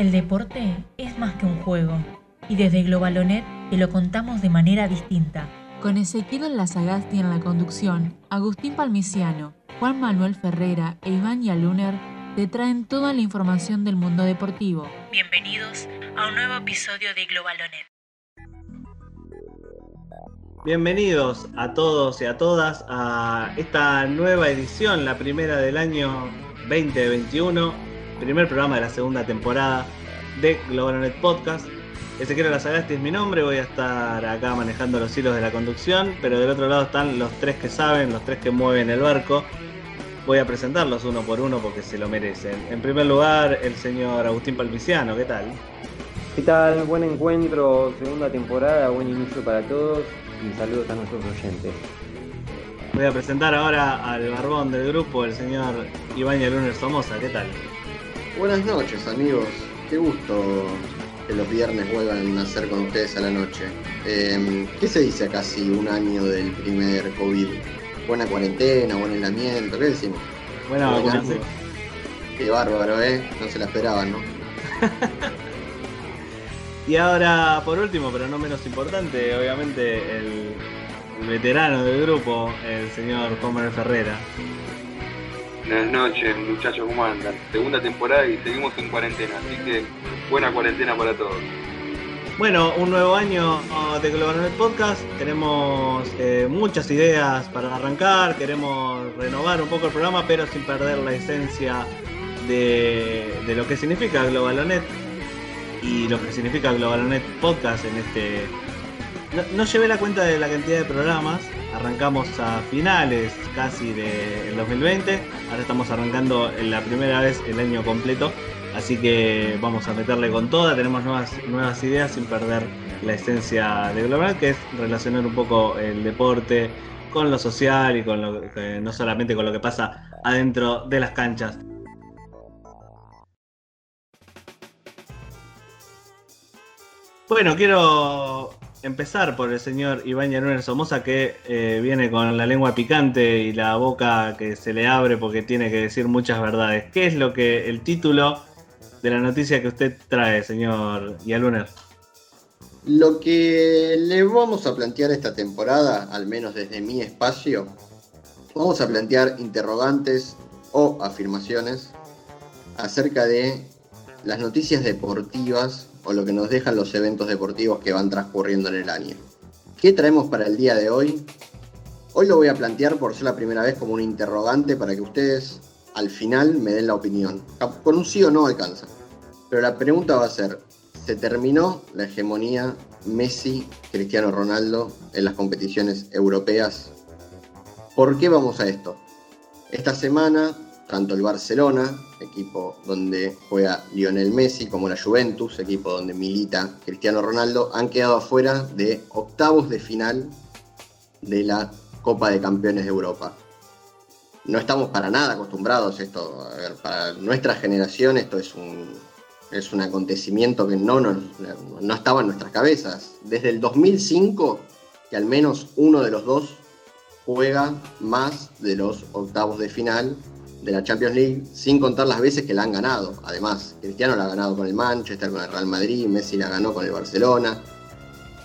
El deporte es más que un juego y desde Globalonet te lo contamos de manera distinta. Con Ezequiel Lazagasti en la conducción, Agustín Palmiciano, Juan Manuel Ferrera e Iván Yaluner te traen toda la información del mundo deportivo. Bienvenidos a un nuevo episodio de Globalonet. Bienvenidos a todos y a todas a esta nueva edición, la primera del año 2021, primer programa de la segunda temporada de Globalonet Podcast. Ezequiel Lazagasti es mi nombre, voy a estar acá manejando los hilos de la conducción, pero del otro lado están los tres que saben, los tres que mueven el barco. Voy a presentarlos uno por uno porque se lo merecen. En primer lugar, el señor Agustín Palmiciano, ¿qué tal? ¿Qué tal? Buen encuentro, segunda temporada, buen inicio para todos y saludos a nuestros oyentes. Voy a presentar ahora al barbón del grupo, el señor Iván Luner Somoza, ¿qué tal? Buenas noches amigos, qué gusto que los viernes vuelvan a nacer con ustedes a la noche. Em, ¿Qué se dice a casi un año del primer COVID? ¿Buena cuarentena, buen aislamiento? ¿Qué decimos? Buena vacunación. Qué bárbaro, ¿eh? No se la esperaban, ¿no? y ahora, por último, pero no menos importante, obviamente, el, veterano del grupo, el señor Comer Ferrera. Buenas noches, muchachos, ¿cómo andan? Segunda temporada y seguimos en cuarentena, así que buena cuarentena para todos. Bueno, un nuevo año de Global Podcast. Tenemos eh, muchas ideas para arrancar. Queremos renovar un poco el programa, pero sin perder la esencia de, lo que significa Globalonet y lo que significa Globalonet Podcast en este. No, llevé la cuenta de la cantidad de programas. Arrancamos a finales casi del 2020. Ahora estamos arrancando la primera vez el año completo. Así que vamos a meterle con toda. Tenemos nuevas, nuevas ideas sin perder la esencia de Global, que es relacionar un poco el deporte con lo social y con lo no solamente con lo que pasa adentro de las canchas. Bueno, quiero empezar por el señor Iván Llanuel Somoza que eh, viene con la lengua picante y la boca que se le abre porque tiene que decir muchas verdades. ¿Qué es lo que el título de la noticia que usted trae, señor Yaluner? Lo que le vamos a plantear esta temporada, al menos desde mi espacio, vamos a plantear interrogantes o afirmaciones acerca de las noticias deportivas o lo que nos dejan los eventos deportivos que van transcurriendo en el año. ¿Qué traemos para el día de hoy? Hoy lo voy a plantear por ser la primera vez como un interrogante para que ustedes al final me den la opinión. Con un sí o no alcanza. Pero la pregunta va a ser, ¿se terminó la hegemonía Messi-Cristiano Ronaldo en las competiciones europeas? ¿Por qué vamos a esto? Esta semana, tanto el Barcelona equipo donde juega Lionel Messi, como la Juventus, equipo donde milita Cristiano Ronaldo, han quedado afuera de octavos de final de la Copa de Campeones de Europa. No estamos para nada acostumbrados a esto. Para nuestra generación esto es un, es un acontecimiento que no, no, no estaba en nuestras cabezas. Desde el 2005, que al menos uno de los dos juega más de los octavos de final de la Champions League, sin contar las veces que la han ganado. Además, Cristiano la ha ganado con el Manchester, con el Real Madrid, Messi la ganó con el Barcelona.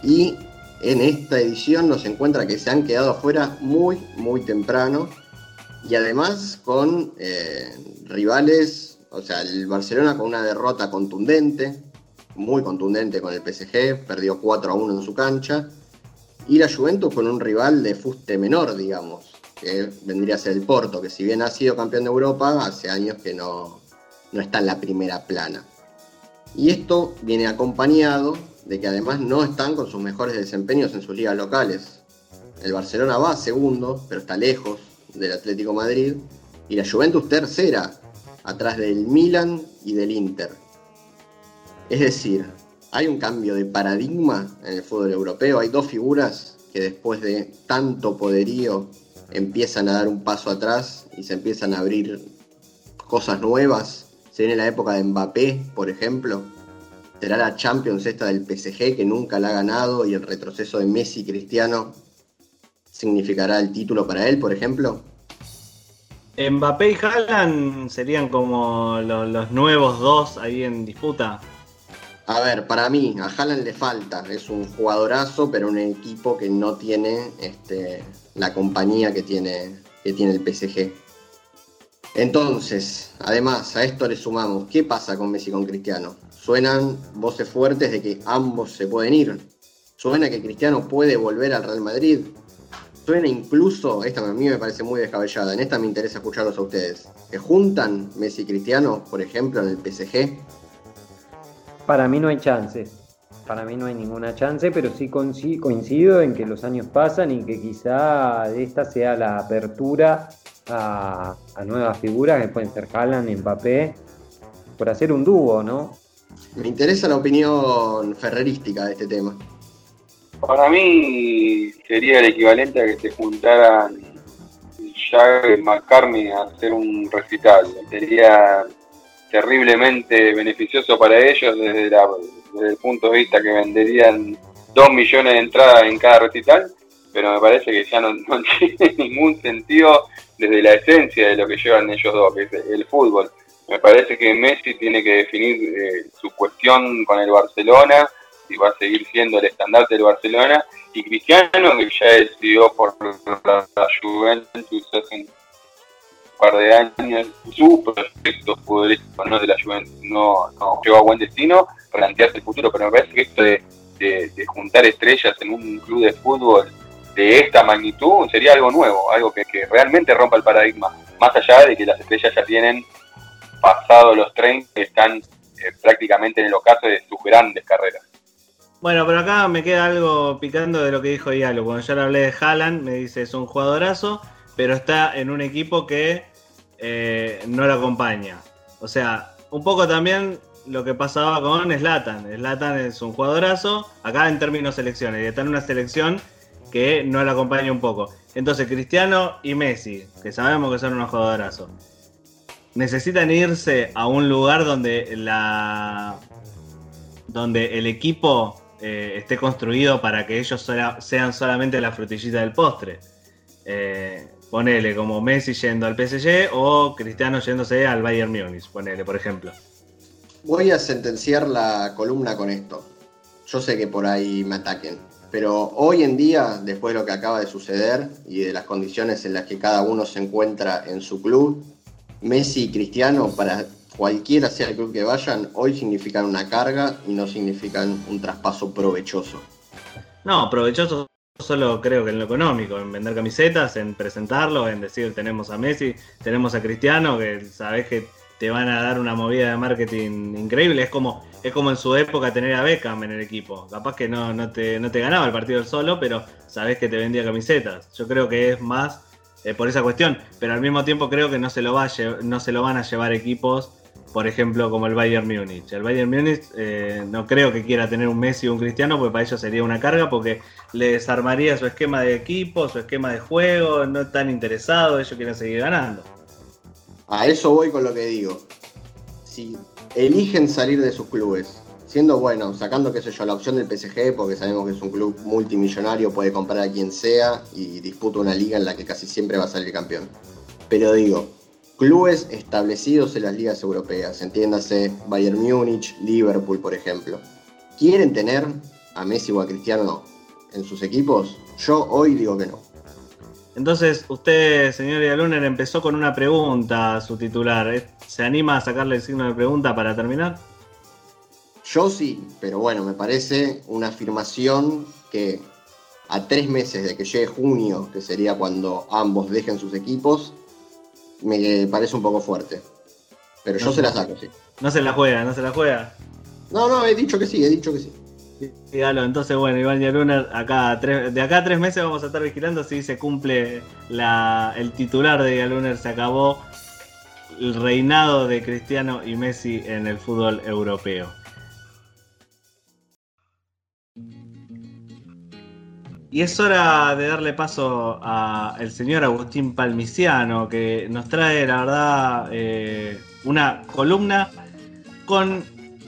Y en esta edición nos encuentra que se han quedado afuera muy, muy temprano. Y además con eh, rivales, o sea, el Barcelona con una derrota contundente, muy contundente con el PSG, perdió 4 a 1 en su cancha. Y la Juventus con un rival de fuste menor, digamos, que vendría a ser el Porto, que si bien ha sido campeón de Europa, hace años que no, no está en la primera plana. Y esto viene acompañado de que además no están con sus mejores desempeños en sus ligas locales. El Barcelona va segundo, pero está lejos del Atlético Madrid, y la Juventus tercera, atrás del Milan y del Inter. Es decir, hay un cambio de paradigma en el fútbol europeo, hay dos figuras que después de tanto poderío empiezan a dar un paso atrás y se empiezan a abrir cosas nuevas. Se viene la época de Mbappé, por ejemplo. Será la Champions esta del PSG que nunca la ha ganado y el retroceso de Messi Cristiano significará el título para él, por ejemplo. Mbappé y Haaland serían como los nuevos dos ahí en disputa. A ver, para mí, a Haaland le falta. Es un jugadorazo, pero un equipo que no tiene este, la compañía que tiene, que tiene el PSG. Entonces, además, a esto le sumamos, ¿qué pasa con Messi y con Cristiano? Suenan voces fuertes de que ambos se pueden ir. Suena que Cristiano puede volver al Real Madrid. Suena incluso, esta a mí me parece muy descabellada, en esta me interesa escucharlos a ustedes. ¿Que juntan Messi y Cristiano, por ejemplo, en el PSG? Para mí no hay chance. Para mí no hay ninguna chance, pero sí coincido en que los años pasan y que quizá esta sea la apertura a, nuevas figuras que pueden ser Haaland, Mbappé, por hacer un dúo, ¿no? Me interesa la opinión ferrerística de este tema. Para mí sería el equivalente a que se juntaran Jagger y McCartney a hacer un recital. Sería terriblemente beneficioso para ellos desde, el punto de vista que venderían dos millones de entradas en cada recital, pero me parece que ya no, tiene ningún sentido desde la esencia de lo que llevan ellos dos, que es el fútbol. Me parece que Messi tiene que definir eh, su cuestión con el Barcelona y va a seguir siendo el estandarte del Barcelona, y Cristiano, que ya decidió por la Juventus hace par de años su proyecto futbolístico no de la Juventus no, no, llegó a buen destino, plantearse el futuro, pero me parece que esto de, juntar estrellas en un club de fútbol de esta magnitud sería algo nuevo, algo que, realmente rompa el paradigma, más allá de que las estrellas ya tienen pasado los 30 que están eh, prácticamente en el ocaso de sus grandes carreras. Bueno, pero acá me queda algo picando de lo que dijo Diallo. Cuando yo le hablé de Haaland, me dice es un jugadorazo, pero está en un equipo que eh, no lo acompaña. O sea, un poco también lo que pasaba con Slatan. Slatan es un jugadorazo, acá en términos selecciones, y está en una selección que no lo acompaña un poco. Entonces, Cristiano y Messi, que sabemos que son unos jugadorazos, necesitan irse a un lugar donde la donde el equipo eh, esté construido para que ellos sean solamente la frutillita del postre. Eh, Ponele como Messi yendo al PSG o Cristiano yéndose al Bayern Múnich, ponele, por ejemplo. Voy a sentenciar la columna con esto. Yo sé que por ahí me ataquen, pero hoy en día, después de lo que acaba de suceder y de las condiciones en las que cada uno se encuentra en su club, Messi y Cristiano, para cualquiera sea el club que vayan, hoy significan una carga y no significan un traspaso provechoso. No, provechoso solo creo que en lo económico, en vender camisetas, en presentarlo, en decir tenemos a Messi, tenemos a Cristiano, que sabes que te van a dar una movida de marketing increíble. Es como, es como en su época tener a Beckham en el equipo. Capaz que no, no, te, no te ganaba el partido solo, pero sabes que te vendía camisetas. Yo creo que es más eh, por esa cuestión, pero al mismo tiempo creo que no se lo, va no se lo van a llevar equipos por ejemplo, como el Bayern Múnich. El Bayern Múnich eh, no creo que quiera tener un Messi o un Cristiano, porque para ellos sería una carga, porque le desarmaría su esquema de equipo, su esquema de juego, no están interesados, ellos quieren seguir ganando. A eso voy con lo que digo. Si eligen salir de sus clubes, siendo bueno, sacando, qué sé yo, la opción del PSG, porque sabemos que es un club multimillonario, puede comprar a quien sea y disputa una liga en la que casi siempre va a salir campeón. Pero digo, clubes establecidos en las ligas europeas, entiéndase Bayern Múnich, Liverpool, por ejemplo, ¿quieren tener a Messi o a Cristiano en sus equipos? Yo hoy digo que no. Entonces, usted, señor Yaluner, empezó con una pregunta a su titular. ¿Se anima a sacarle el signo de pregunta para terminar? Yo sí, pero bueno, me parece una afirmación que a tres meses de que llegue junio, que sería cuando ambos dejen sus equipos, me parece un poco fuerte. Pero yo se la saco, sí. No se la juega, no se la juega. No, no, he dicho que sí, he dicho que sí. Dígalo, entonces bueno, Iván Yaluner, acá de acá a tres meses vamos a estar vigilando si se cumple la, el titular de Yaluner, se acabó el reinado de Cristiano y Messi en el fútbol europeo. Y es hora de darle paso al señor Agustín Palmiciano, que nos trae, la verdad, eh, una columna con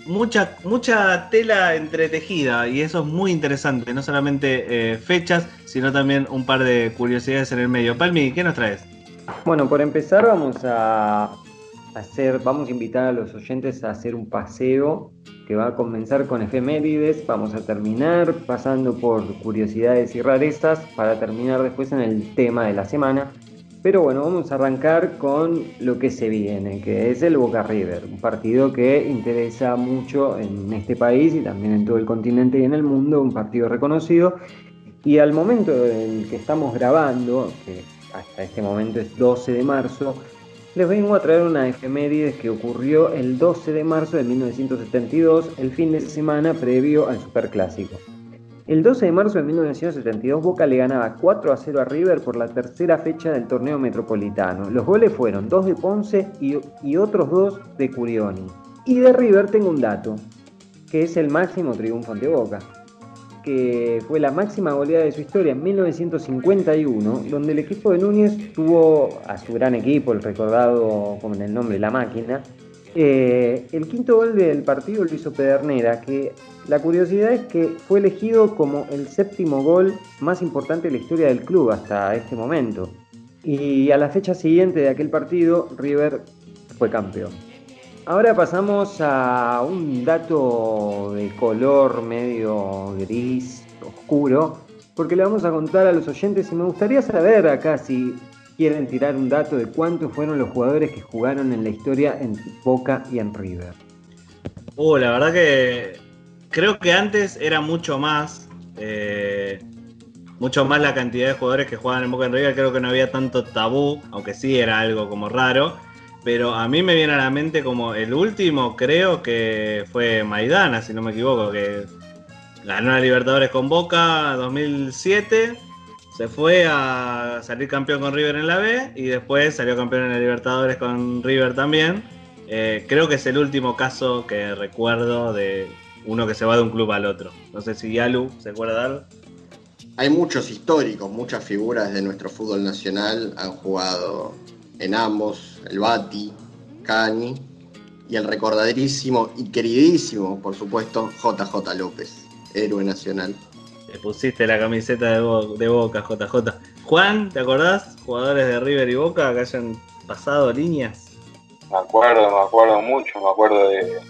mucha, mucha tela entretejida y eso es muy interesante, no solamente eh, fechas, sino también un par de curiosidades en el medio. Palmi, ¿qué nos traes? Bueno, por empezar vamos a hacer, vamos a invitar a los oyentes a hacer un paseo que va a comenzar con efemérides, vamos a terminar pasando por curiosidades y rarezas para terminar después en el tema de la semana. Pero bueno, vamos a arrancar con lo que se viene, que es el Boca River, un partido que interesa mucho en este país y también en todo el continente y en el mundo, un partido reconocido. Y al momento en que estamos grabando, que hasta este momento es 12 de marzo, les vengo a traer una efemérides que ocurrió el 12 de marzo de 1972, el fin de semana previo al Superclásico. El 12 de marzo de 1972 Boca le ganaba 4 a 0 a River por la tercera fecha del torneo metropolitano. Los goles fueron dos de Ponce y, y otros dos de Curioni. Y de River tengo un dato, que es el máximo triunfo ante Boca que fue la máxima goleada de su historia en 1951, donde el equipo de Núñez tuvo a su gran equipo, el recordado con el nombre La Máquina. Eh, el quinto gol del partido lo hizo Pedernera, que la curiosidad es que fue elegido como el séptimo gol más importante de la historia del club hasta este momento. Y a la fecha siguiente de aquel partido, River fue campeón. Ahora pasamos a un dato de color medio gris, oscuro, porque le vamos a contar a los oyentes y me gustaría saber acá si quieren tirar un dato de cuántos fueron los jugadores que jugaron en la historia en Boca y en River. Uh, la verdad que creo que antes era mucho más, eh, mucho más la cantidad de jugadores que jugaban en Boca y en River. Creo que no había tanto tabú, aunque sí era algo como raro pero a mí me viene a la mente como el último, creo que fue Maidana, si no me equivoco, que ganó la Libertadores con Boca 2007, se fue a salir campeón con River en la B y después salió campeón en la Libertadores con River también. Eh, creo que es el último caso que recuerdo de uno que se va de un club al otro. No sé si Yalu se acuerda de algo. Hay muchos históricos, muchas figuras de nuestro fútbol nacional han jugado en ambos, el Bati, Cani y el recordaderísimo y queridísimo, por supuesto, JJ López, héroe nacional. Te pusiste la camiseta de, Boca, JJ. Juan, ¿te acordás? Jugadores de River y Boca que hayan pasado líneas. Me acuerdo, me acuerdo mucho, me acuerdo de,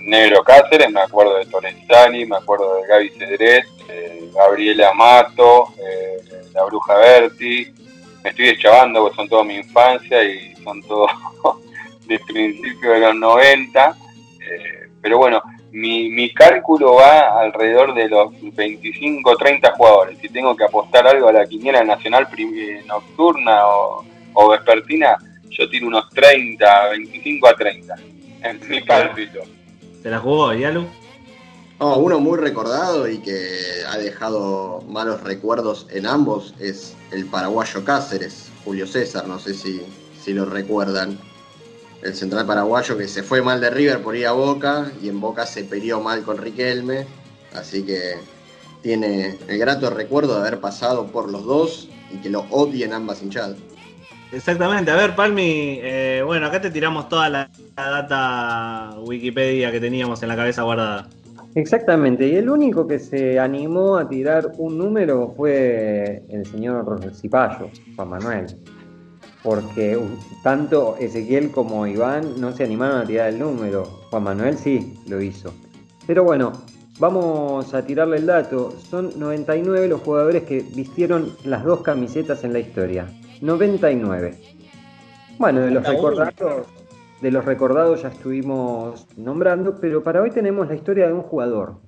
Negro Cáceres, me acuerdo de Torresani, me acuerdo de Gaby Cedret, Gabriela Mato, eh, la Bruja Berti, me estoy deschavando porque son toda mi infancia y son todos de principio de los 90. Eh, pero bueno, mi, cálculo va alrededor de los 25 30 jugadores. Si tengo que apostar algo a la quiniela nacional eh, nocturna o, vespertina, yo tiro unos 30, 25 a 30 en mi cálculo. ¿Se la jugó, Yalu? Oh, uno muy recordado y que ha dejado malos recuerdos en ambos es el paraguayo Cáceres, Julio César, no sé si, si lo recuerdan. El central paraguayo que se fue mal de River por ir a Boca y en Boca se peleó mal con Riquelme, así que tiene el grato recuerdo de haber pasado por los dos y que lo odien ambas hinchadas. Exactamente, a ver Palmi, eh, bueno, acá te tiramos toda la data Wikipedia que teníamos en la cabeza guardada. Exactamente, y el único que se animó a tirar un número fue el señor Cipayo, Juan Manuel. Porque tanto Ezequiel como Iván no se animaron a tirar el número. Juan Manuel sí lo hizo. Pero bueno, vamos a tirarle el dato. Son 99 los jugadores que vistieron las dos camisetas en la historia. 99. Bueno, de los recordados de los recordados ya estuvimos nombrando, pero para hoy tenemos la historia de un jugador.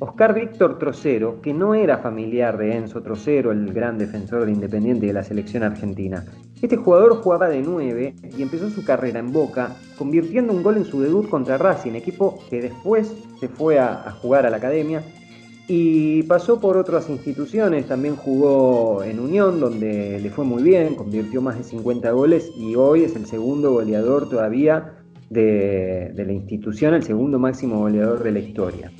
Oscar Víctor Trocero, que no era familiar de Enzo Trocero, el gran defensor de Independiente de la selección argentina. Este jugador jugaba de 9 y empezó su carrera en Boca, convirtiendo un gol en su debut contra Racing, equipo que después se fue a, a jugar a la academia y pasó por otras instituciones, también jugó en Unión, donde le fue muy bien, convirtió más de 50 goles y hoy es el segundo goleador todavía de, la institución, el segundo máximo goleador de la historia.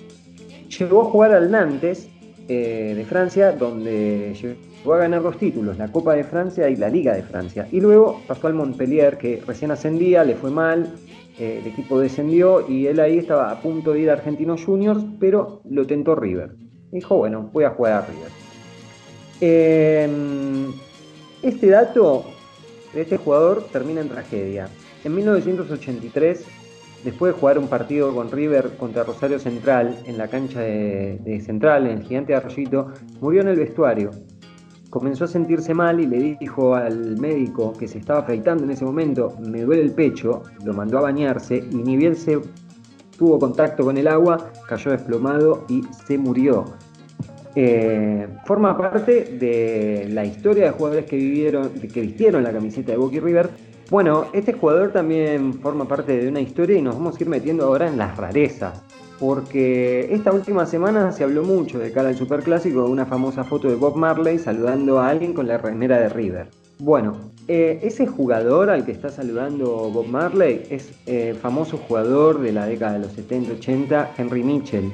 Llegó a jugar al Nantes eh, de Francia, donde llegó a ganar dos títulos, la Copa de Francia y la Liga de Francia. Y luego pasó al Montpellier, que recién ascendía, le fue mal, eh, el equipo descendió y él ahí estaba a punto de ir a Argentinos Juniors, pero lo tentó River. Dijo, bueno, voy a jugar a River. Em, Este dato de este jugador termina en tragedia. En 1983, después de jugar un partido con River contra Rosario Central en la cancha de, Central, en el gigante de Arroyito, murió en el vestuario. Comenzó a sentirse mal y le dijo al médico que se estaba afeitando en ese momento, me duele el pecho, lo mandó a bañarse y ni bien se tuvo contacto con el agua, cayó desplomado y se murió. Eh, forma parte de la historia de jugadores que vivieron, que vistieron la camiseta de Boca River. Bueno, este jugador también forma parte de una historia y nos vamos a ir metiendo ahora en las rarezas. Porque esta última semana se habló mucho de cara al Superclásico de una famosa foto de Bob Marley saludando a alguien con la remera de River. Bueno, eh, ese jugador al que está saludando Bob Marley es eh, famoso jugador de la década de los 70-80, Henry Mitchell,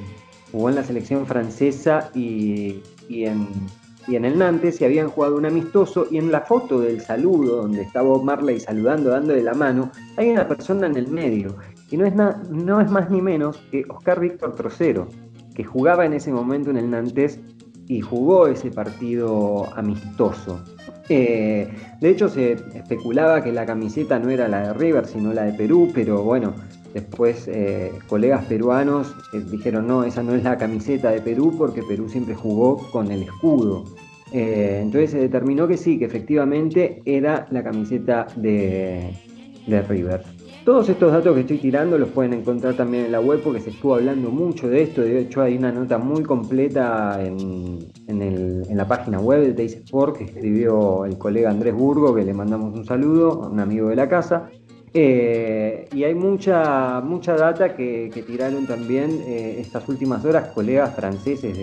jugó en la selección francesa y, en, en, el Nantes y habían jugado un amistoso y en la foto del saludo donde está Bob Marley saludando, dándole la mano, hay una persona en el medio y no es, no es más ni menos que Oscar Víctor Trocero, que jugaba en ese momento en el Nantes y jugó ese partido amistoso. Eh, de hecho, se especulaba que la camiseta no era la de River, sino la de Perú, pero bueno, Después eh, colegas peruanos eh, dijeron, no, esa no es la camiseta de Perú porque Perú siempre jugó con el escudo. Entonces se determinó que sí, que efectivamente era la camiseta de, River. Todos estos datos que estoy tirando los pueden encontrar también en la web porque se estuvo hablando mucho de esto. De hecho, hay una nota muy completa en, en la página web de Teis Sport que escribió el colega Andrés Burgo, que le mandamos un saludo, un amigo de la casa. Eh, y hay mucha, mucha data que, tiraron también eh, estas últimas horas colegas franceses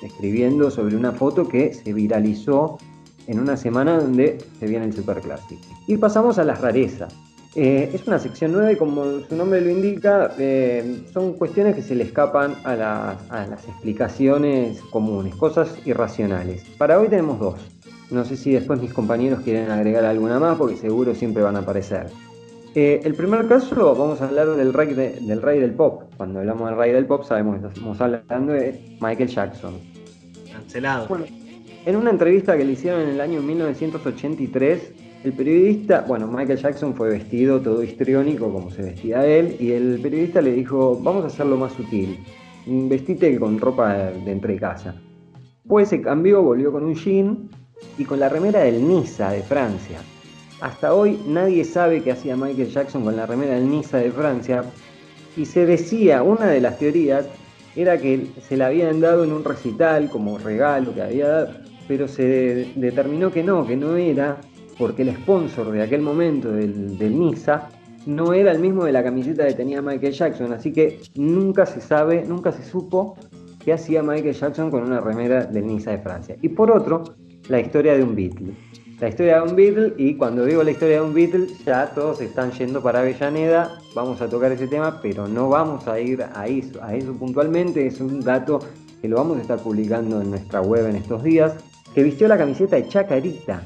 escribiendo sobre una foto que se viralizó en una semana donde se viene el Superclásico. Y pasamos a las rarezas. Eh, es una sección nueva y como su nombre lo indica, son cuestiones que se le escapan a las explicaciones comunes, cosas irracionales. Para hoy tenemos dos. No sé si después mis compañeros quieren agregar alguna más porque seguro siempre van a aparecer. Eh, el primer caso, vamos a hablar del rey, del rey del pop. Cuando hablamos del rey del pop, sabemos que estamos hablando de Michael Jackson. Cancelado. Bueno, en una entrevista que le hicieron en el año 1983, el periodista, bueno, Michael Jackson fue vestido todo histriónico como se vestía él, y el periodista le dijo, vamos a hacerlo más sutil, vestite con ropa de entre casa. Pues se cambió, volvió con un jean y con la remera del Niza de Francia. Hasta hoy nadie sabe qué hacía Michael Jackson con la remera del Niza de Francia y se decía, una de las teorías era que se la habían dado en un recital como regalo que había dado, pero se determinó que no, que no era, porque el sponsor de aquel momento del, del Niza no era el mismo de la camiseta que tenía Michael Jackson, así que nunca se sabe, nunca se supo qué hacía Michael Jackson con una remera del Niza de Francia. Y por otro, la historia de un Beatle la historia de un Beatle y cuando digo la historia de un Beatle ya todos están yendo para Avellaneda, vamos a tocar ese tema, pero no vamos a ir a eso, a eso puntualmente, es un dato que lo vamos a estar publicando en nuestra web en estos días, que vistió la camiseta de Chacarita.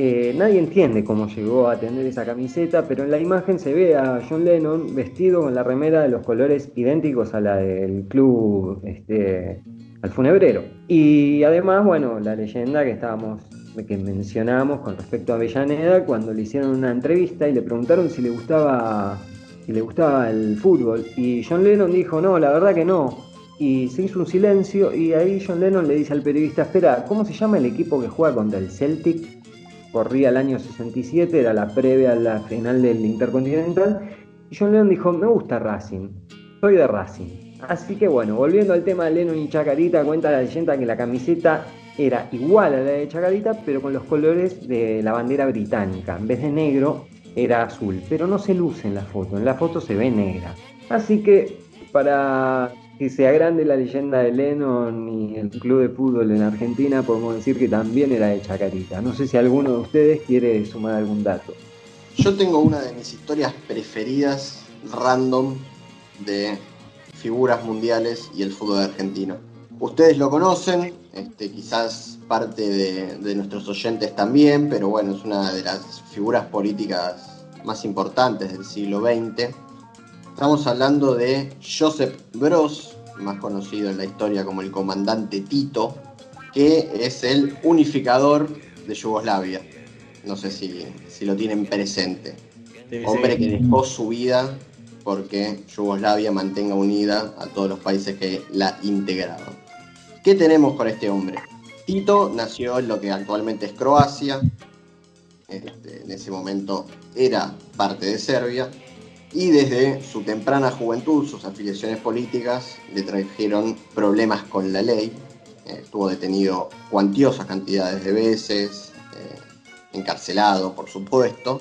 Eh, nadie entiende cómo llegó a tener esa camiseta, pero en la imagen se ve a John Lennon vestido con la remera de los colores idénticos a la del club, este, al funebrero. Y además, bueno, la leyenda que estábamos que mencionamos con respecto a Avellaneda cuando le hicieron una entrevista y le preguntaron si le gustaba si le gustaba el fútbol y John Lennon dijo no, la verdad que no y se hizo un silencio y ahí John Lennon le dice al periodista espera, ¿cómo se llama el equipo que juega contra el Celtic? Corría el año 67, era la previa a la final del Intercontinental y John Lennon dijo me gusta Racing, soy de Racing. Así que bueno, volviendo al tema de Lennon y Chacarita, cuenta la leyenda que la camiseta era igual a la de Chacarita, pero con los colores de la bandera británica. En vez de negro, era azul, pero no se luce en la foto, en la foto se ve negra. Así que para que se agrande la leyenda de Lennon y el club de fútbol en Argentina, podemos decir que también era de Chacarita. No sé si alguno de ustedes quiere sumar algún dato. Yo tengo una de mis historias preferidas, random, de figuras mundiales y el fútbol argentino. Ustedes lo conocen, este, quizás parte de, nuestros oyentes también, pero bueno, es una de las figuras políticas más importantes del siglo XX. Estamos hablando de Josep Broz, más conocido en la historia como el comandante Tito, que es el unificador de Yugoslavia. no sé si, lo tienen presente. hombre que dejó su vida porque Yugoslavia mantenga unida a todos los países que la integraron. ¿Qué tenemos con este hombre? Tito nació en lo que actualmente es Croacia, este, en ese momento era parte de Serbia, y desde su temprana juventud, sus afiliaciones políticas le trajeron problemas con la ley. Eh, estuvo detenido cuantiosas cantidades de veces, eh, encarcelado, por supuesto,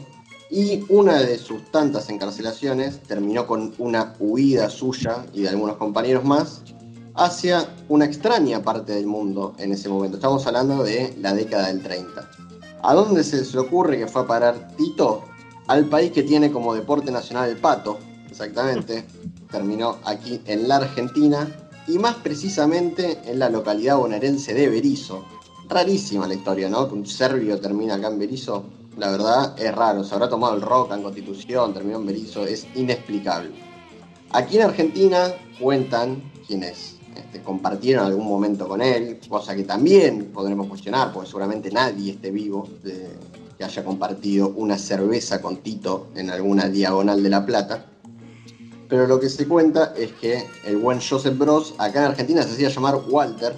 y una de sus tantas encarcelaciones terminó con una huida suya y de algunos compañeros más hacia una extraña parte del mundo en ese momento. Estamos hablando de la década del 30. ¿A dónde se les ocurre que fue a parar Tito? Al país que tiene como deporte nacional el pato, exactamente. Terminó aquí en la Argentina y más precisamente en la localidad bonaerense de Berizo. Rarísima la historia, ¿no? Que un serbio termina acá en Berizo la verdad es raro. Se habrá tomado el rock en Constitución, terminó en Berizo, es inexplicable. Aquí en Argentina cuentan quienes este, compartieron algún momento con él, cosa que también podremos cuestionar, porque seguramente nadie esté vivo que haya compartido una cerveza con Tito en alguna diagonal de La Plata. Pero lo que se cuenta es que el buen Joseph Bros acá en Argentina se hacía llamar Walter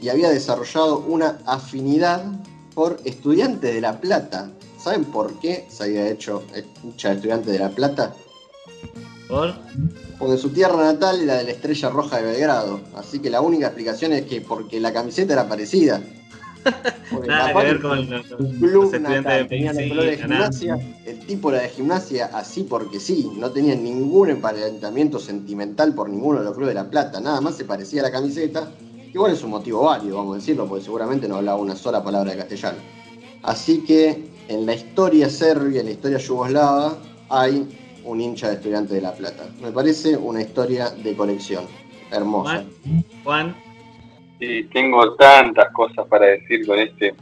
y había desarrollado una afinidad por estudiantes de La Plata, ¿Saben por qué se había hecho hincha de estudiante de La Plata? ¿Por? Porque su tierra natal era de la Estrella Roja de Belgrado. Así que la única explicación es que porque la camiseta era parecida. Nada que ver con los, club natal, tenía el de gimnasia, el tipo era de gimnasia así porque sí, no tenía ningún emparentamiento sentimental por ninguno de los clubes de La Plata, nada más se parecía a la camiseta, igual es un motivo válido, vamos a decirlo, porque seguramente no hablaba una sola palabra de castellano. Así que en la historia serbia, en la historia yugoslava, hay un hincha de estudiante de La Plata. Me parece una historia de colección. Hermosa. Juan. Sí, tengo tantas cosas para decir con este,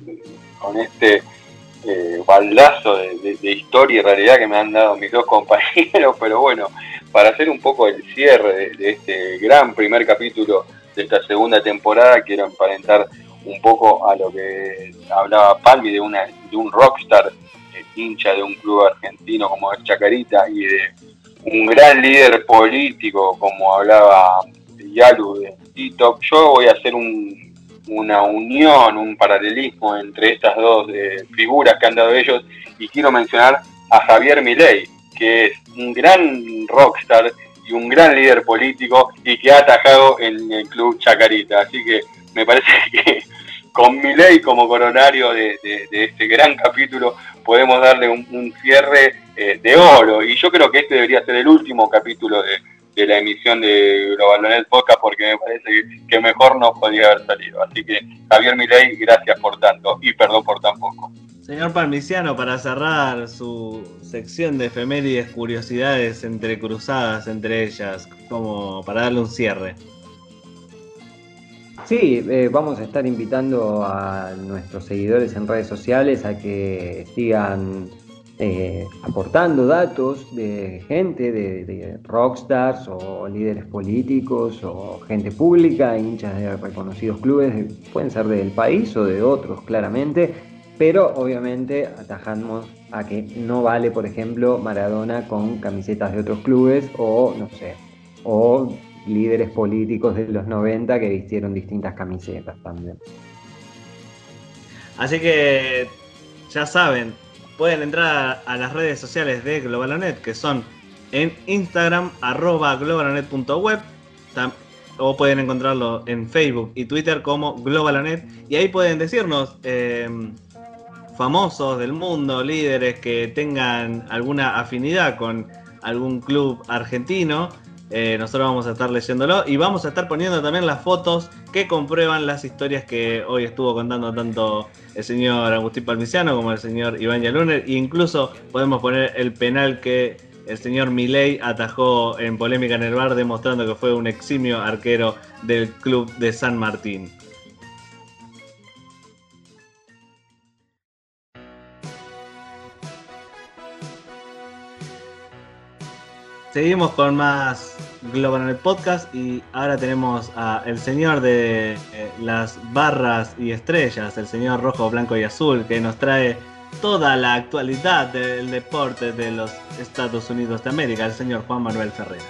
con este eh, baldazo de, historia y realidad que me han dado mis dos compañeros, pero bueno, para hacer un poco el cierre de este gran primer capítulo de esta segunda temporada, quiero emparentar un poco a lo que hablaba Palmi de, una, de un rockstar eh, hincha de un club argentino como es Chacarita y de un gran líder político como hablaba Yalu Yo voy a hacer una unión, un paralelismo entre estas dos eh, figuras que han dado ellos y quiero mencionar a Javier Milei, que es un gran rockstar y un gran líder político y que ha atajado en el club Chacarita. Así que me parece que con mi ley como coronario de, este gran capítulo podemos darle un, cierre eh, de oro. Y yo creo que este debería ser el último capítulo de, la emisión de Globalonet Podcast porque me parece que, mejor no podía haber salido. Así que Javier Milei, gracias por tanto y perdón por tan poco. Señor Parmiciano, para cerrar su sección de efemérides, curiosidades entrecruzadas entre ellas, como para darle un cierre. Sí, eh, vamos a estar invitando a nuestros seguidores en redes sociales a que sigan eh, aportando datos de gente, de, rockstars o líderes políticos o gente pública, hinchas de reconocidos clubes, pueden ser del país o de otros claramente, pero obviamente atajamos a que no vale, por ejemplo, Maradona con camisetas de otros clubes o, no sé, o líderes políticos de los 90 que vistieron distintas camisetas también. Así que ya saben, pueden entrar a las redes sociales de Globalonet, que son en Instagram, globalonet.web, o pueden encontrarlo en Facebook y Twitter como Globalonet, y ahí pueden decirnos em, famosos del mundo, líderes que tengan alguna afinidad con algún club argentino, eh, nosotros vamos a estar leyéndolo y vamos a estar poniendo también las fotos que comprueban las historias que hoy estuvo contando tanto el señor Agustín Palmiciano como el señor Iván Yaluner. E incluso podemos poner el penal que el señor Milei atajó en polémica en el bar, demostrando que fue un eximio arquero del club de San Martín. Seguimos con más Global en el podcast y ahora tenemos a el señor de eh, las barras y estrellas, el señor rojo, blanco y azul, que nos trae toda la actualidad del deporte de los Estados Unidos de América, el señor Juan Manuel Ferreira.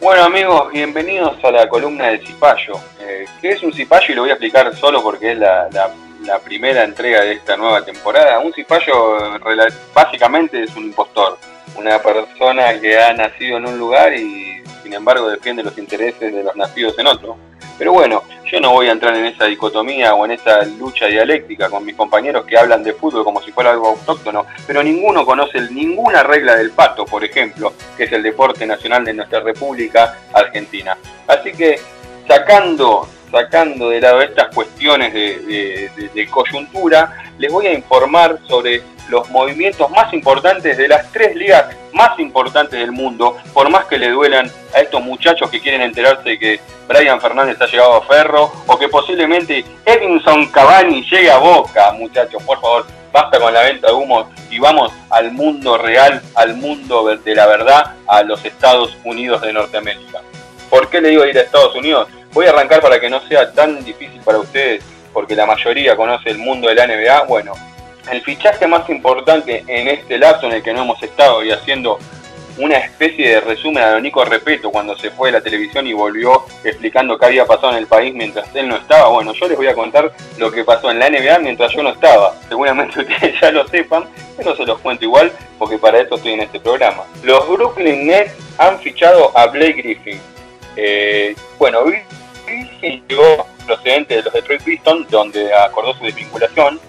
Bueno amigos, bienvenidos a la columna del Cipayo. Eh, ¿Qué es un Cipayo? Y lo voy a explicar solo porque es la, primera entrega de esta nueva temporada. Un Cipayo básicamente es un impostor, una persona que ha nacido en un lugar y sin embargo defiende los intereses de los nacidos en otro. Pero bueno, yo no voy a entrar en esa dicotomía o en esa lucha dialéctica con mis compañeros que hablan de fútbol como si fuera algo autóctono, pero ninguno conoce ninguna regla del pato, por ejemplo, que es el deporte nacional de nuestra República Argentina. Así que sacando, sacando de lado estas cuestiones de coyuntura, les voy a informar sobre los movimientos más importantes de las tres ligas más importantes del mundo, por más que le duelan a estos muchachos que quieren enterarse de que Brian Fernández ha llegado a Ferro o que posiblemente Edinson Cavani llegue a Boca, muchachos, por favor, basta con la venta de humo y vamos al mundo real, al mundo de la verdad, a los Estados Unidos de Norteamérica. ¿Por qué le digo ir a Estados Unidos? Voy a arrancar para que no sea tan difícil para ustedes, porque la mayoría conoce el mundo de la NBA. Bueno, el fichaje más importante en este lapso en el que no hemos estado y haciendo una especie de resumen a lo Nico Repeto cuando se fue de la televisión y volvió explicando qué había pasado en el país mientras él no estaba. Bueno, yo les voy a contar lo que pasó en la NBA mientras yo no estaba. Seguramente ustedes ya lo sepan, pero se los cuento igual porque para eso estoy en este programa. Los Brooklyn Nets han fichado a Blake Griffin. Eh, bueno, Llegó procedente de los Detroit Pistons, donde acordó su desvinculación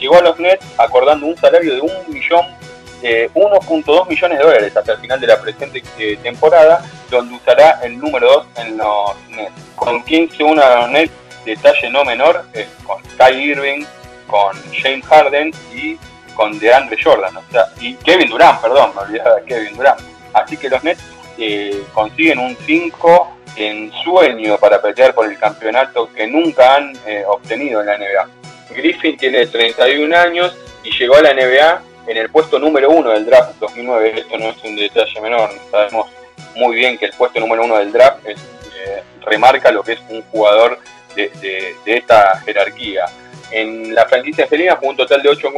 llegó a los Nets acordando un salario de 1.2 millones de dólares hasta el final de la presente eh, temporada, donde usará el número 2 en los Nets. Con quien se une a los Nets, detalle no menor, es con Ty Irving, con James Harden y con DeAndre Jordan, o sea, y Kevin Durant, perdón, me olvidaba Kevin Durant. Así que los Nets eh, consiguen un 5 en sueño para pelear por el campeonato que nunca han eh, obtenido en la NBA. Griffin tiene 31 años y llegó a la NBA en el puesto número uno del draft 2009. Esto no es un detalle menor, sabemos muy bien que el puesto número uno del draft eh, remarca lo que es un jugador de, esta jerarquía. En la franquicia felina jugó un total de 8,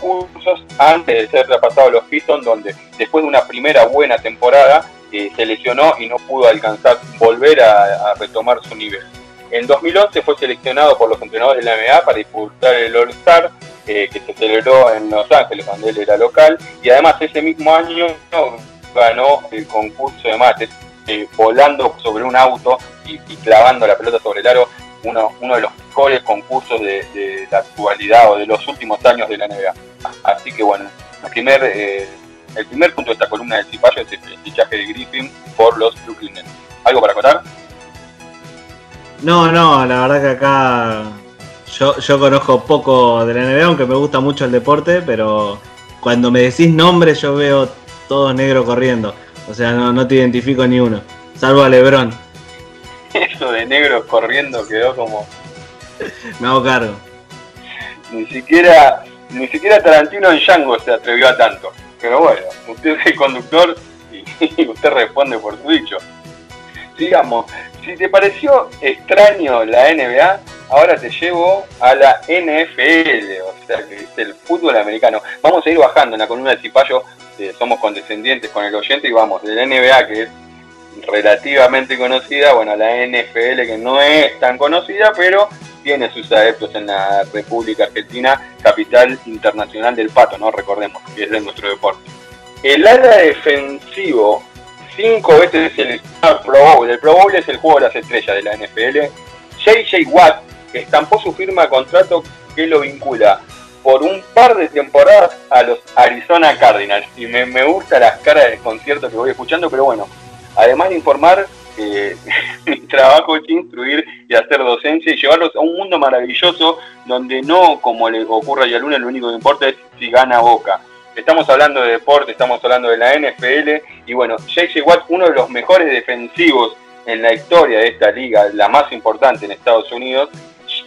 cursos antes de ser repasado a los Pistons, donde después de una primera buena temporada eh, se lesionó y no pudo alcanzar volver a retomar su nivel. En 2011 fue seleccionado por los entrenadores de la NBA para disputar el All-Star, eh, que se celebró en Los Ángeles, donde él era local, y además ese mismo año ganó el concurso de mates, eh, volando sobre un auto y, clavando la pelota sobre el aro, uno, uno de los mejores concursos de, la actualidad o de los últimos años de la NBA. Así que bueno, el primer, eh, el primer punto de esta columna del Cipayo es el fichaje de Griffin por los Brooklyn Nets. ¿Algo para contar? No, no, la verdad que acá yo, yo conozco poco de la NBA, aunque me gusta mucho el deporte, pero cuando me decís nombre yo veo todos negros corriendo. O sea, no, no te identifico ni uno, salvo a Lebron. Eso de negros corriendo quedó como... me hago cargo. Ni siquiera, ni siquiera Tarantino en Django se atrevió a tanto. Pero bueno, usted es el conductor y usted responde por su dicho. Digamos, si te pareció extraño la NBA, ahora te llevo a la NFL, o sea, que es el fútbol americano. Vamos a ir bajando en la columna de Cipayo, eh, somos condescendientes con el oyente y vamos de la NBA, que es relativamente conocida, bueno, la NFL, que no es tan conocida, pero tiene sus adeptos en la República Argentina, capital internacional del pato, ¿no? Recordemos, que es de nuestro deporte. El ala defensivo cinco veces el Pro Bowl. El Pro Bowl es el juego de las estrellas de la NFL. JJ Watt estampó su firma de contrato que lo vincula por un par de temporadas a los Arizona Cardinals. Y me, me gusta las caras del concierto que voy escuchando, pero bueno, además de informar, mi trabajo es instruir y hacer docencia y llevarlos a un mundo maravilloso donde no, como le ocurre a Yaluna, lo único que importa es si gana Boca. Estamos hablando de deporte, estamos hablando de la NFL y bueno, J.J. Watt, uno de los mejores defensivos en la historia de esta liga, la más importante en Estados Unidos,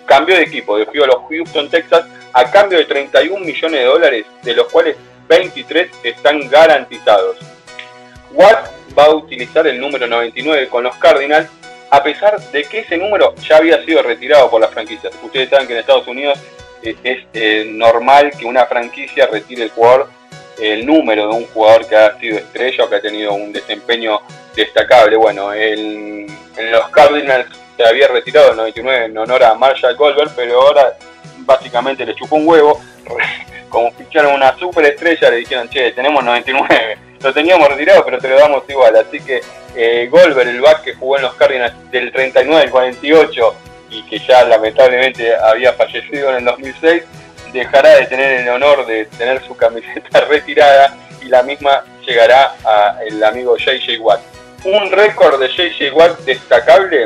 cambió de equipo, dejó a los Houston Texas a cambio de 31 millones de dólares, de los cuales 23 están garantizados. Watt va a utilizar el número 99 con los Cardinals, a pesar de que ese número ya había sido retirado por las franquicias. Ustedes saben que en Estados Unidos eh, es eh, normal que una franquicia retire el jugador, el número de un jugador que ha sido estrella o que ha tenido un desempeño destacable. Bueno, en los Cardinals se había retirado el 99 en honor a Marshall Goldberg, pero ahora básicamente le chupó un huevo. Como ficharon una super estrella, le dijeron, che, tenemos 99. Lo teníamos retirado, pero te lo damos igual. Así que eh, Goldberg, el back que jugó en los Cardinals del 39 al 48 y que ya lamentablemente había fallecido en el 2006, dejará de tener el honor de tener su camiseta retirada y la misma llegará al amigo JJ Watt. Un récord de JJ Watt destacable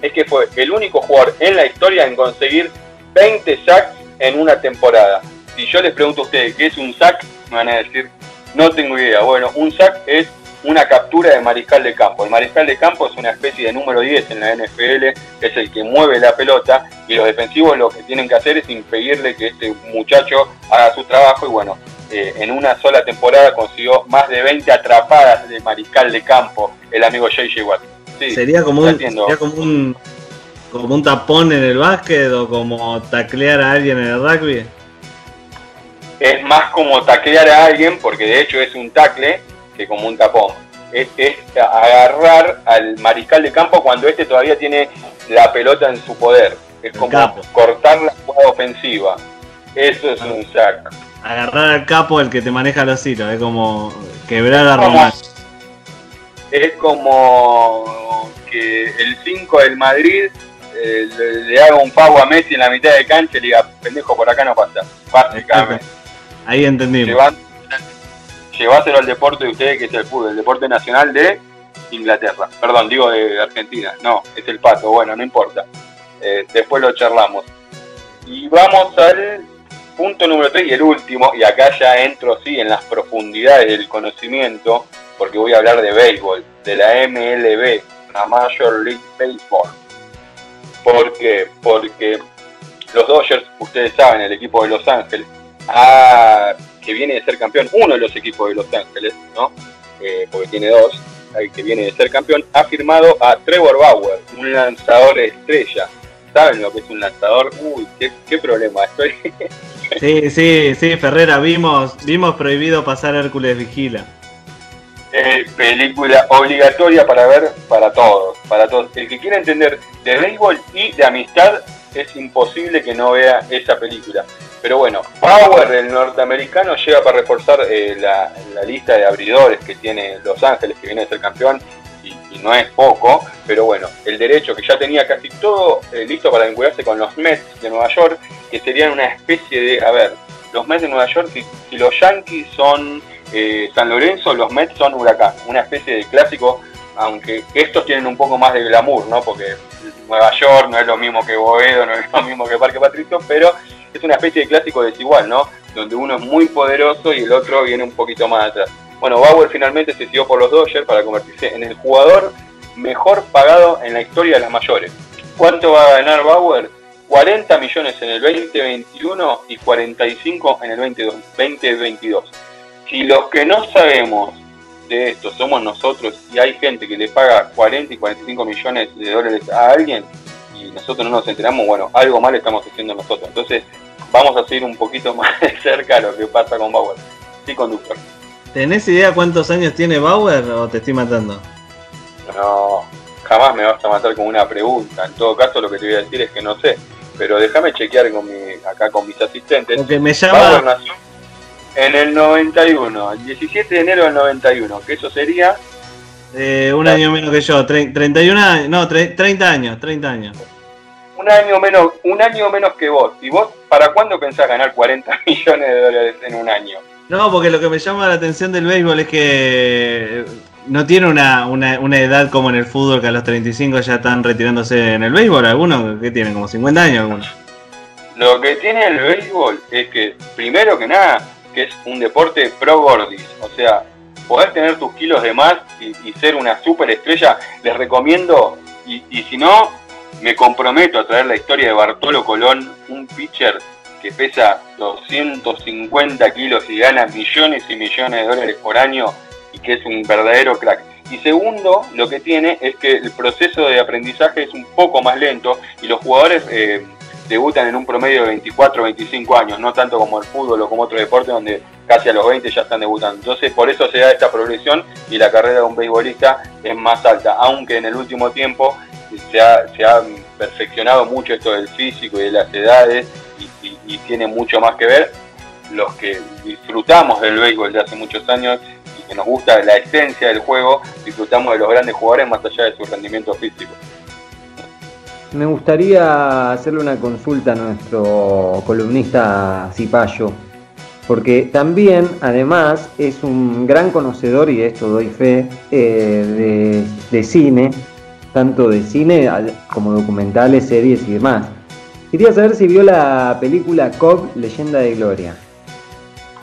es que fue el único jugador en la historia en conseguir 20 sacks en una temporada. Si yo les pregunto a ustedes qué es un sack, me van a decir, no tengo idea. Bueno, un sack es una captura de mariscal de campo. El mariscal de campo es una especie de número 10 en la NFL, que es el que mueve la pelota, y los defensivos lo que tienen que hacer es impedirle que este muchacho haga su trabajo, y bueno, eh, en una sola temporada consiguió más de 20 atrapadas de mariscal de campo el amigo J.J. Watt sería como un, sería como un como un tapón en el básquet o como taclear a alguien en el rugby. Es más como taclear a alguien, porque de hecho es un tacle, que como un tapón. Es, agarrar al mariscal de campo cuando este todavía tiene la pelota en su poder. Es como cortar la jugada ofensiva. Eso es un sack. Agarrar al capo el que te maneja los hilos, es como quebrar a Román es como que el 5 del Madrid eh, le, haga un pago a Messi en la mitad de cancha y le diga, pendejo, por acá no pasa. Básicamente. Ahí entendimos. lleváselo al deporte de ustedes, que es el fútbol, el deporte nacional de Inglaterra. Perdón, digo de Argentina. No, es el pato. Bueno, no importa. Eh, después lo charlamos. Y vamos al punto número 3 y el último, y acá ya entro sí en las profundidades del conocimiento, porque voy a hablar de béisbol, de la MLB, la Major League Baseball. ¿Por qué? Porque los Dodgers, ustedes saben, el equipo de Los Ángeles, que viene de ser campeón, uno de los equipos de Los Ángeles, ¿no? Eh, porque tiene dos, el que viene de ser campeón, ha firmado a Trevor Bauer, un lanzador estrella. ¿Saben lo que es un lanzador? Uy, qué, problema estoy. sí, sí, sí, Ferrera, vimos, vimos prohibido pasar Hércules Vigila. Eh, película obligatoria para ver para todos, para todos. El que quiera entender de béisbol y de amistad es imposible que no vea esa película. Pero bueno, Power, el norteamericano, llega para reforzar eh, la, lista de abridores que tiene Los Ángeles, que viene a ser campeón, y, no es poco. Pero bueno, el derecho que ya tenía casi todo eh, listo para vincularse con los Mets de Nueva York, que serían una especie de, a ver, los Mets de Nueva York, si los Yankees son eh, San Lorenzo, los Mets son Huracán, una especie de clásico, aunque estos tienen un poco más de glamour, ¿no? Porque Nueva York no es lo mismo que Boedo, no es lo mismo que Parque Patricio, pero es una especie de clásico desigual, ¿no? Donde uno es muy poderoso y el otro viene un poquito más atrás. Bueno, Bauer finalmente se siguió por los Dodgers para convertirse en el jugador mejor pagado en la historia de las mayores. ¿Cuánto va a ganar Bauer? 40 millones en el 2021 y 45 en el 2022 si los que no sabemos de esto somos nosotros y hay gente que le paga 40 y 45 millones de dólares a alguien y nosotros no nos enteramos, bueno, algo mal estamos haciendo nosotros. Entonces, vamos a seguir un poquito más de cerca lo que pasa con Bauer. Sí, conductor. ¿Tenés idea cuántos años tiene Bauer o te estoy matando? No, jamás me vas a matar con una pregunta. En todo caso, lo que te voy a decir es que no sé. Pero déjame chequear con mi, acá con mis asistentes. Porque me llama. En el 91, el 17 de enero del 91, que eso sería... Eh, un año menos que yo, 31 años, no, 30 años, 30 años. Un año menos, un año menos que vos. ¿Y vos para cuándo pensás ganar 40 millones de dólares en un año? No, porque lo que me llama la atención del béisbol es que no tiene una, una, edad como en el fútbol, que a los 35 ya están retirándose en el béisbol. ¿Algunos que tienen? ¿Como 50 años algunos? Lo que tiene el béisbol es que, primero que nada, que es un deporte pro gordis. O sea, poder tener tus kilos de más y, ser una super estrella, les recomiendo, y, si no, me comprometo a traer la historia de Bartolo Colón, un pitcher que pesa 250 kilos y gana millones y millones de dólares por año y que es un verdadero crack. Y segundo, lo que tiene es que el proceso de aprendizaje es un poco más lento y los jugadores eh, debutan en un promedio de 24 o 25 años, no tanto como el fútbol o como otro deporte donde casi a los 20 ya están debutando. Entonces por eso se da esta progresión y la carrera de un beisbolista es más alta, aunque en el último tiempo se ha, perfeccionado mucho esto del físico y de las edades y, tiene mucho más que ver. Los que disfrutamos del béisbol de hace muchos años y que nos gusta la esencia del juego, disfrutamos de los grandes jugadores más allá de su rendimiento físico. Me gustaría hacerle una consulta a nuestro columnista Cipayo, porque también, además, es un gran conocedor, y de esto doy fe, eh, de, cine, tanto de cine como documentales, series y demás. Quería saber si vio la película Cobb, Leyenda de Gloria.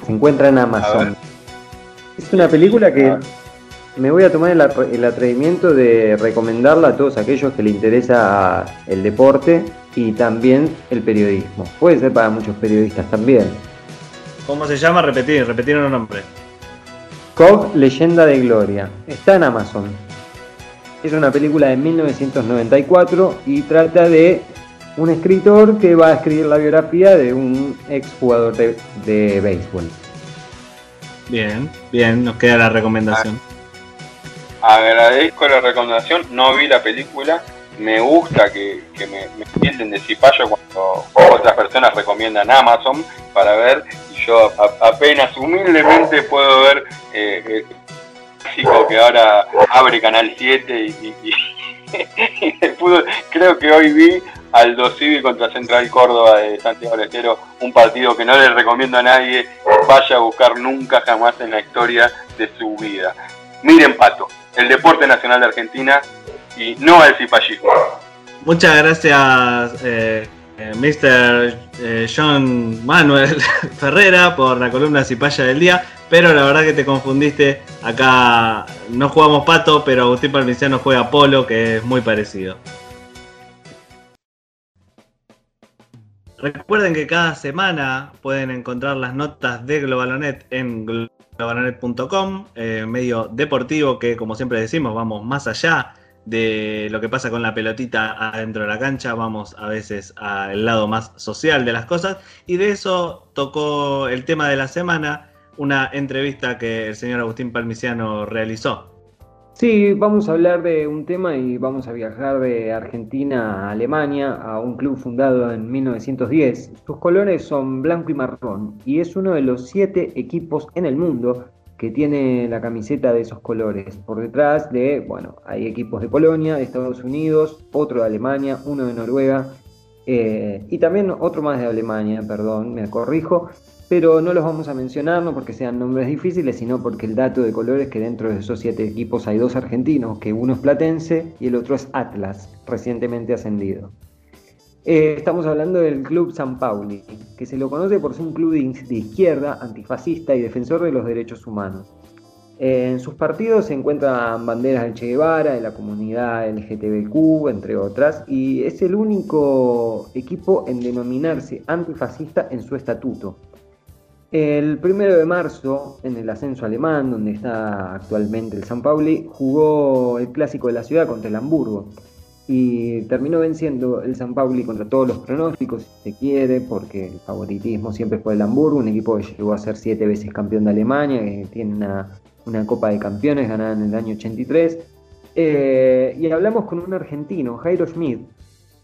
Se encuentra en Amazon. Es una película que me voy a tomar el, atrevimiento de recomendarla a todos aquellos que le interesa el deporte y también el periodismo. Puede ser para muchos periodistas también. ¿Cómo se llama? Repetir, repetir un nombre. Cobb, Leyenda de Gloria. Está en Amazon. Es una película de 1994 y trata de un escritor que va a escribir la biografía de un ex jugador de, de béisbol. Bien, bien, nos queda la recomendación agradezco la recomendación, no vi la película, me gusta que, me, me de cipayo cuando otras personas recomiendan Amazon para ver. Y yo apenas humildemente puedo ver eh, chico que ahora abre Canal 7 y, creo que hoy vi al Civi contra Central Córdoba de Santiago del Estero, un partido que no le recomiendo a nadie. Vaya a buscar nunca jamás en la historia de su vida. Miren Pato, el deporte nacional de Argentina y no el cipallismo. Muchas gracias, eh, eh Mr. Eh, John Manuel Ferrera, por la columna Cipaya del día. Pero la verdad que te confundiste. Acá no jugamos pato, pero Agustín Palmiciano juega polo, que es muy parecido. Recuerden que cada semana pueden encontrar las notas de Globalonet en globalonet.com, eh, medio deportivo que como siempre decimos vamos más allá de lo que pasa con la pelotita adentro de la cancha, vamos a veces al lado más social de las cosas y de eso tocó el tema de la semana, una entrevista que el señor Agustín Palmiciano realizó. Sí, vamos a hablar de un tema y vamos a viajar de Argentina a Alemania, a un club fundado en 1910. Sus colores son blanco y marrón y es uno de los siete equipos en el mundo que tiene la camiseta de esos colores. Por detrás de, bueno, hay equipos de Polonia, de Estados Unidos, otro de Alemania, uno de Noruega eh, y también otro más de Alemania, perdón, me corrijo, pero no los vamos a mencionar no porque sean nombres difíciles, sino porque el dato de color es que dentro de esos siete equipos hay dos argentinos, que uno es Platense y el otro es Atlas, recientemente ascendido. Eh, estamos hablando del Club San Pauli, que se lo conoce por ser un club de izquierda, antifascista y defensor de los derechos humanos. en sus partidos se encuentran banderas del Che Guevara, de la comunidad LGTBQ, entre otras, y es el único equipo en denominarse antifascista en su estatuto. El primero de marzo, en el ascenso alemán, donde está actualmente el San Pauli, jugó el clásico de la ciudad contra el Hamburgo y terminó venciendo el San Pauli contra todos los pronósticos, si se quiere, porque el favoritismo siempre fue el Hamburgo, un equipo que llegó a ser siete veces campeón de Alemania, que tiene una, Copa de Campeones ganada en el año 83. Eh, y hablamos con un argentino, Jairo Schmidt,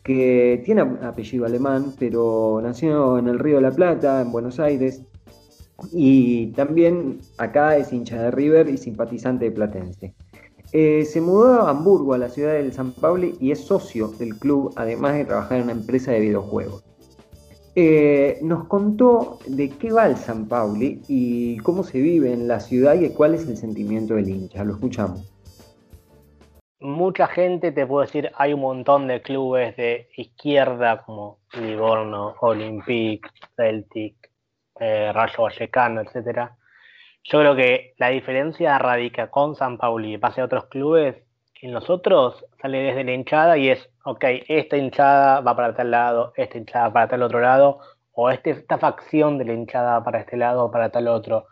que tiene apellido alemán, pero nació en el Río de la Plata, en Buenos Aires, y también acá es hincha de River y simpatizante de Platense. Eh, se mudó a Hamburgo, a la ciudad del San Pablo, y es socio del club, además de trabajar en una empresa de videojuegos. Eh, nos contó de qué va el San Pauli y cómo se vive en la ciudad y cuál es el sentimiento del hincha. Lo escuchamos. Mucha gente te puede decir, hay un montón de clubes de izquierda como Livorno, Olympique, Celtic, eh, Rayo Vallecano, etcétera. Yo creo que la diferencia radica con San Pauli y pase a otros clubes, en los otros sale desde la hinchada y es, ok, esta hinchada va para tal lado, esta hinchada para tal otro lado, o este, esta facción de la hinchada para este lado o para tal otro.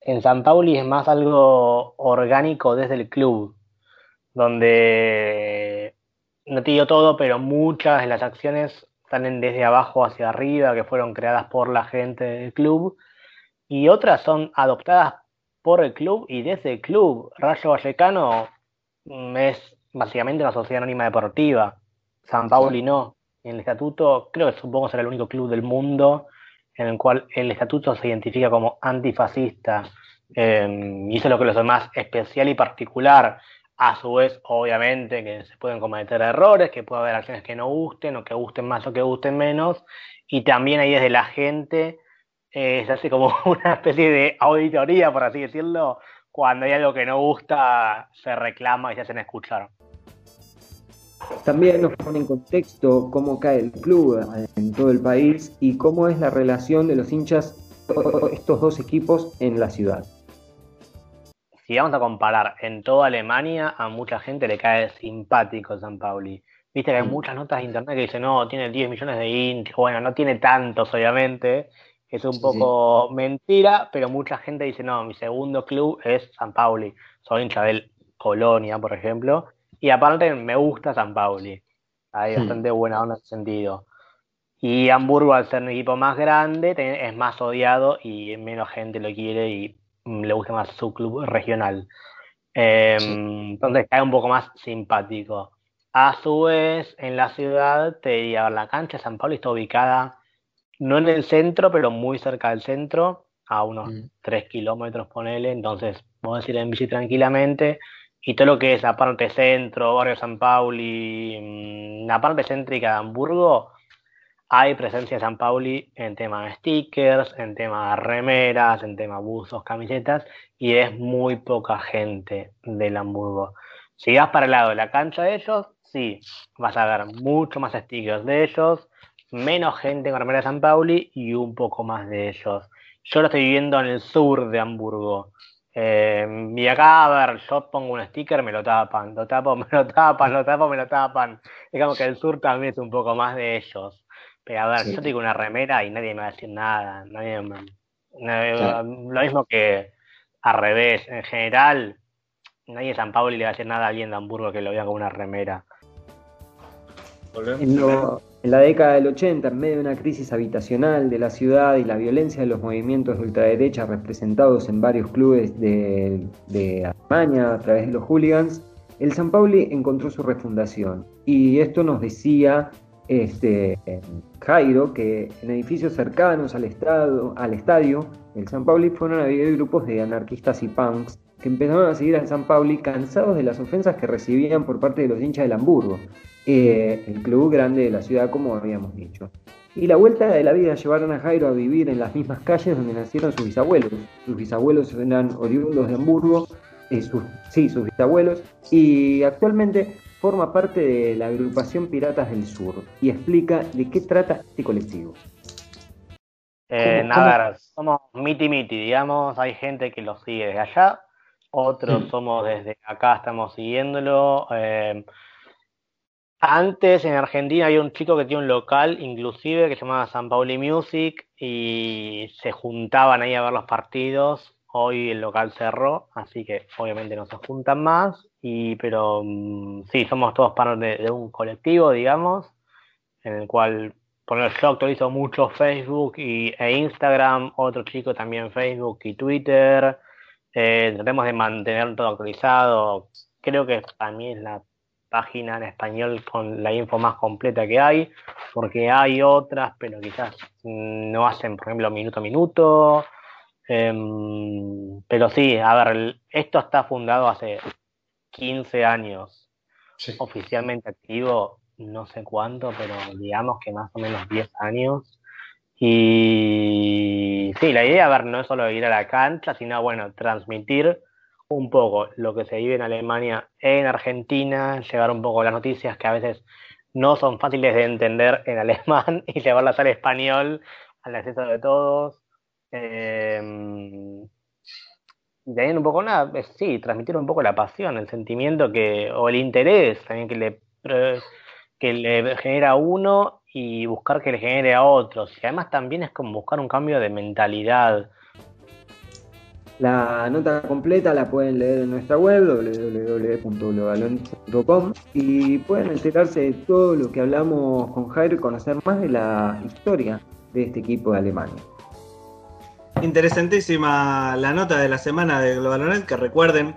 En San Pauli es más algo orgánico desde el club, donde no te digo todo, pero muchas de las acciones salen desde abajo hacia arriba, que fueron creadas por la gente del club, y otras son adoptadas por el club y desde el club. Rayo Vallecano mm, es básicamente una sociedad anónima deportiva. San Pauli no. En el estatuto, creo que supongo será el único club del mundo en el cual el estatuto se identifica como antifascista. Em, y eso es lo que lo hace más especial y particular. A su vez, obviamente, que se pueden cometer errores, que puede haber acciones que no gusten, o que gusten más o que gusten menos. Y también ahí desde la gente eh, se hace como una especie de auditoría, por así decirlo. Cuando hay algo que no gusta, se reclama y se hacen escuchar. También nos pone en contexto cómo cae el club en todo el país y cómo es la relación de los hinchas estos dos equipos en la ciudad. Si vamos a comparar en toda Alemania, a mucha gente le cae simpático San Pauli. Viste que hay mm. muchas notas de internet que dicen, no, tiene 10 millones de hinchas. Bueno, no tiene tantos, obviamente. Es un poco mentira, pero mucha gente dice, no, mi segundo club es San Pauli. Soy hincha del Colonia, por ejemplo. Y aparte me gusta San Pauli. Hay hmm. bastante buena onda en ese sentido. Y Hamburgo, al ser un equipo más grande, es más odiado y menos gente lo quiere y mm, le gusta más su club regional. Em, entonces cae un poco más simpático. A su vez, en la ciudad, te diría, la cancha de San Pablo está ubicada no en el centro, pero muy cerca del centro, a unos 3 hmm. kilómetros, ponele. Entonces, podés ir en bici tranquilamente y todo lo que es la parte centro, barrio San Pauli, mm, la parte céntrica de Hamburgo, hay presencia de San Pauli en tema de stickers, en tema de remeras, en tema de buzos, camisetas, y es muy poca gente del Hamburgo. Si vas para el lado de la cancha de ellos, sí, vas a ver mucho más stickers de ellos, menos gente con remera de San Pauli y un poco más de ellos. Yo lo estoy viviendo en el sur de Hamburgo. Eh, y acá, a ver, yo pongo un sticker, me lo tapan, lo tapo, me lo tapan, lo tapo, me lo tapan. Digamos que el sur también es un poco más de ellos. Pero a ver, yo tengo una remera y nadie me va a decir nada. Nadie Lo mismo que al revés. En general, nadie de San Pablo le va a decir nada a alguien de Hamburgo que lo vea con una remera. En la década del 80, en medio de una crisis habitacional de la ciudad y la violencia de los movimientos de ultraderecha representados en varios clubes de, Alemania a través de los hooligans, el San Pauli encontró su refundación. Y esto nos decía este, Jairo, que en edificios cercanos al, estado, al estadio, el San Pauli fueron a vivir grupos de anarquistas y punks que empezaron a seguir al San Pauli cansados de las ofensas que recibían por parte de los hinchas del Hamburgo, eh, el club grande de la ciudad, como habíamos dicho. Y la vuelta de la vida llevaron a Jairo a vivir en las mismas calles donde nacieron sus bisabuelos. Sus bisabuelos eran oriundos de Hamburgo, eh, sí, sus bisabuelos, y actualmente forma parte de la agrupación Piratas del Sur y explica de qué trata este colectivo. Eh, nada, somos miti miti, digamos, hay gente que lo sigue desde allá, otros somos desde acá, estamos siguiéndolo. Eh, antes en Argentina había un chico que tiene un local, inclusive, que se llamaba San Pauli Music, y se juntaban ahí a ver los partidos. Hoy el local cerró, así que obviamente no se juntan más. Y, pero mm, sí, somos todos parte de, un colectivo, digamos, en el cual por el yo actualizo mucho Facebook y, e Instagram, otro chico también Facebook y Twitter. Eh, tratemos de mantener todo actualizado. Creo que para mí es la página en español con la info más completa que hay, porque hay otras, pero quizás no hacen, por ejemplo, minuto a minuto. Em, pero sí, a ver, esto está fundado hace 15 años, oficialmente activo, no sé cuánto, pero digamos que más o menos 10 años. Y sí, la idea, a ver, no es solo ir a la cancha, sino, bueno, transmitir un poco lo que se vive en Alemania, en Argentina, llevar un poco las noticias que a veces no son fáciles de entender en alemán y llevarlas al español, al acceso de todos. Eh, y también un poco nada, sí, transmitir un poco la pasión, el sentimiento que, o el interés también que le, que le genera a uno y buscar que le genere a otros. Y además también es como buscar un cambio de mentalidad. La nota completa la pueden leer en nuestra web www.globalonet.com y pueden enterarse de todo lo que hablamos con Jairo y conocer más de la historia de este equipo de Alemania. Interesantísima la nota de la semana de Globalonet, que recuerden,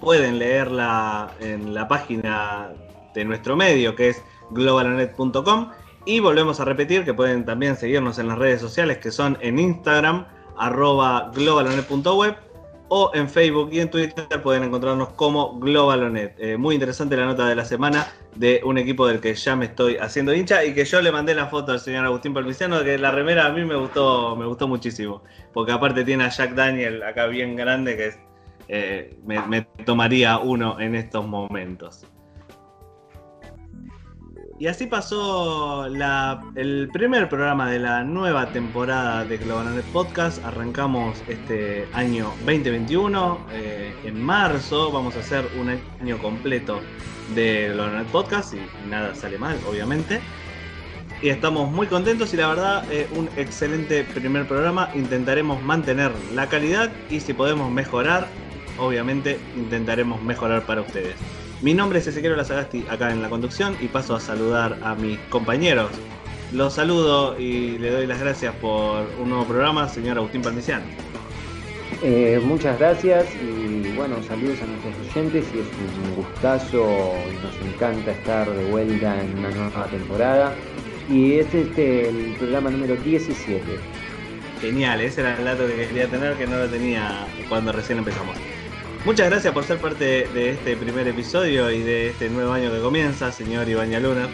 pueden leerla en la página de nuestro medio, que es globalonet.com. Y volvemos a repetir que pueden también seguirnos en las redes sociales, que son en Instagram, arroba globalonet.web o en Facebook y en Twitter pueden encontrarnos como Globalonet. Eh, muy interesante la nota de la semana de un equipo del que ya me estoy haciendo hincha y que yo le mandé la foto al señor Agustín Palmiciano, que la remera a mí me gustó, me gustó muchísimo, porque aparte tiene a Jack Daniel acá bien grande que eh, me tomaría uno en estos momentos. Y así pasó el primer programa de la nueva temporada de Globalonet Podcast. Arrancamos este año 2021 eh, en marzo. Vamos a hacer un año completo de Globalonet Podcast y nada sale mal, obviamente. Y estamos muy contentos y la verdad, eh, un excelente primer programa. Intentaremos mantener la calidad y si podemos mejorar, obviamente intentaremos mejorar para ustedes. Mi nombre es Ezequiel Lazagasti acá en la conducción y paso a saludar a mis compañeros. Los saludo y le doy las gracias por un nuevo programa, señor Agustín Palmiciano. Eh, muchas gracias y bueno, saludos a nuestros oyentes y es un gustazo y nos encanta estar de vuelta en una nueva temporada. Y es este el programa número 17. Genial, ese era el dato que quería tener que no lo tenía cuando recién empezamos. Muchas gracias por ser parte de este primer episodio y de este nuevo año que comienza, señor Ibaña Luna.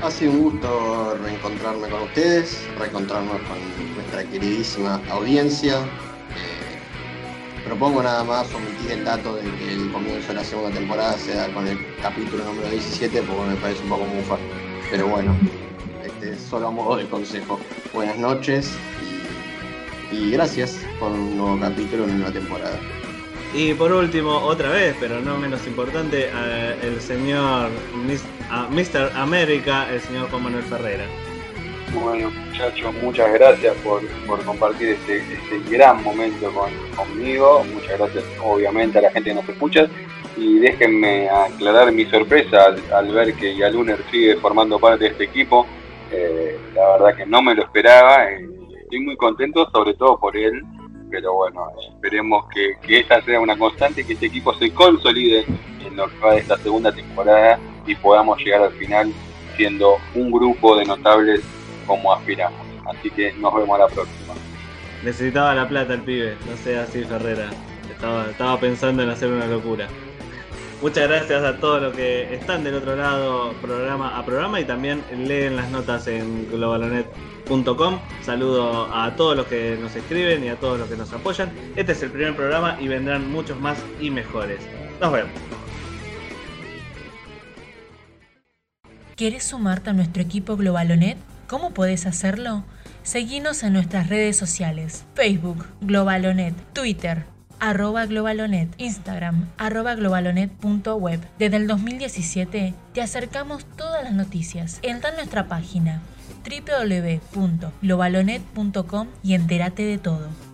Ha sido un gusto reencontrarme con ustedes, reencontrarnos con nuestra queridísima audiencia. Eh, propongo nada más omitir el dato de que el comienzo de la segunda temporada sea con el capítulo número 17 porque me parece un poco mufa. Pero bueno, este, solo a modo de consejo. Buenas noches y, y gracias por un nuevo capítulo en una nueva temporada. Y por último, otra vez, pero no menos importante, el señor Mr. América, el señor Juan Manuel Ferreira. Bueno, muchachos, muchas gracias por, compartir este, este, gran momento conmigo. Muchas gracias, obviamente, a la gente que nos escucha. Y déjenme aclarar mi sorpresa al, ver que Yaluner sigue formando parte de este equipo. Eh, la verdad que no me lo esperaba. Eh, estoy muy contento, sobre todo por él pero bueno, esperemos que, esta sea una constante, y que este equipo se consolide en lo que esta segunda temporada y podamos llegar al final siendo un grupo de notables como aspiramos. Así que nos vemos la próxima. Necesitaba la plata el pibe, no sea así Ferrera. Estaba, estaba pensando en hacer una locura. Muchas gracias a todos los que están del otro lado programa a programa y también leen las notas en globalonet.com. Saludo a todos los que nos escriben y a todos los que nos apoyan. Este es el primer programa y vendrán muchos más y mejores. Nos vemos. ¿Quieres sumarte a nuestro equipo Globalonet? ¿Cómo puedes hacerlo? Seguinos en nuestras redes sociales, Facebook, Globalonet, Twitter, arroba globalonet, Instagram, arroba globalonet.web. Desde el 2017 te acercamos todas las noticias. Entra en nuestra página www.globalonet.com y entérate de todo.